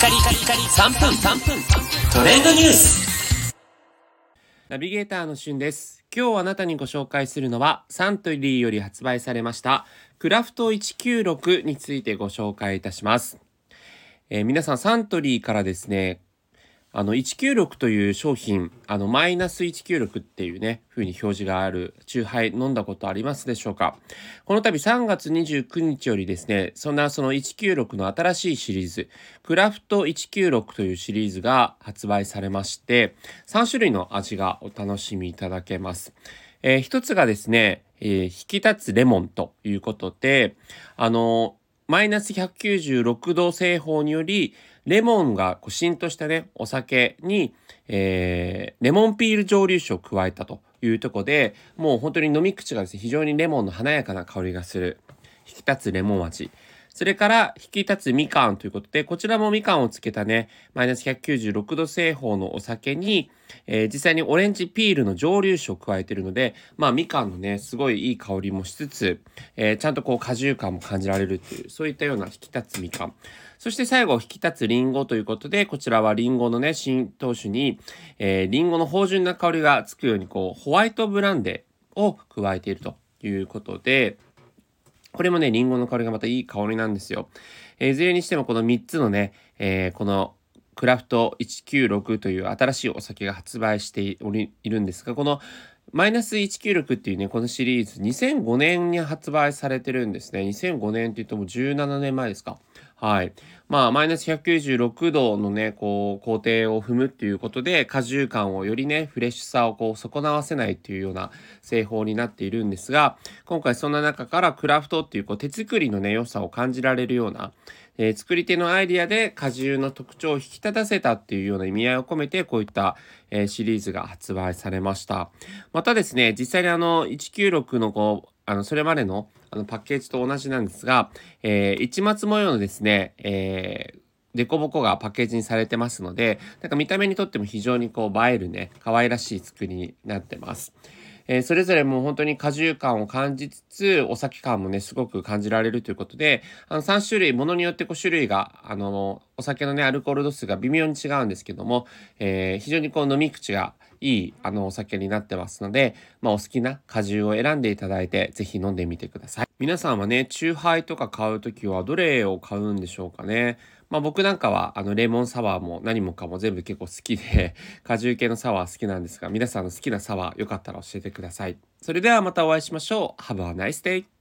カリカリカリ3分3分トレンドニュースナビゲーターのしゅんです。今日あなたにご紹介するのはサントリーより発売されましたクラフト196についてご紹介いたします。えー皆さんサントリーからですね、あの196という商品、あのマイナス196っていうね、風に表示があるチューハイ飲んだことありますでしょうか？この度3月29日よりですね、そんなその196の新しいシリーズ、クラフト196というシリーズが発売されまして、3種類の味がお楽しみいただけます。えー一つがですね、えー引き立つレモンということで、あのマイナス196度製法により、レモンがこう浸透したね、お酒に、えーレモンピール蒸留酒を加えたというとこで、もう本当に飲み口がですね、非常にレモンの華やかな香りがする、引き立つレモン味。それから、引き立つみかんということで、こちらもみかんをつけたね、マイナス196度製法のお酒に、えー実際にオレンジピールの蒸留酒を加えているので、まあみかんのね、すごいいい香りもしつつ、えーちゃんとこう果汁感も感じられるっていう、そういったような引き立つみかん。そして最後、引き立つリンゴということで、こちらはリンゴのね、新投手に、えーリンゴの芳醇な香りがつくように、こう、ホワイトブランデーを加えているということで、これもね、リンゴの香りがまたいい香りなんですよ。えいずれにしてもこの3つのね、えーこのクラフト196という新しいお酒が発売しておりいるんですが、このマイナス196っていうね、このシリーズ2005年に発売されてるんですね。2005年って言っても17年前ですか。はい。まあ、マイナス196度のね、こう、工程を踏むっていうことで、果汁感をよりね、フレッシュさをこう、損なわせないっていうような製法になっているんですが、今回そんな中からクラフトっていう、こう、手作りのね、良さを感じられるような、えー作り手のアイディアで果汁の特徴を引き立たせたっていうような意味合いを込めて、こういった、えーシリーズが発売されました。またですね、実際にあの、196のこう、あの、それまでのあのパッケージと同じなんですが、えー市松模様のですね、えーデコボコがパッケージにされてますので、なんか見た目にとっても非常にこう映えるね、可愛らしい作りになってます。えそれぞれもう本当に果汁感を感じつつ、お酒感もね、すごく感じられるということで、あの3種類、ものによってこう種類が、あの、お酒のね、アルコール度数が微妙に違うんですけども、えー非常にこう飲み口がいい、あの、お酒になってますので、まあ、お好きな果汁を選んでいただいて、ぜひ飲んでみてください。皆さんはね、チューハイとか買うときはどれを買うんでしょうかね？まあ僕なんかはあのレモンサワーも何もかも全部結構好きで 果汁系のサワー好きなんですが皆さんの好きなサワーよかったら教えてください。それではまたお会いしましょう。Have a nice day!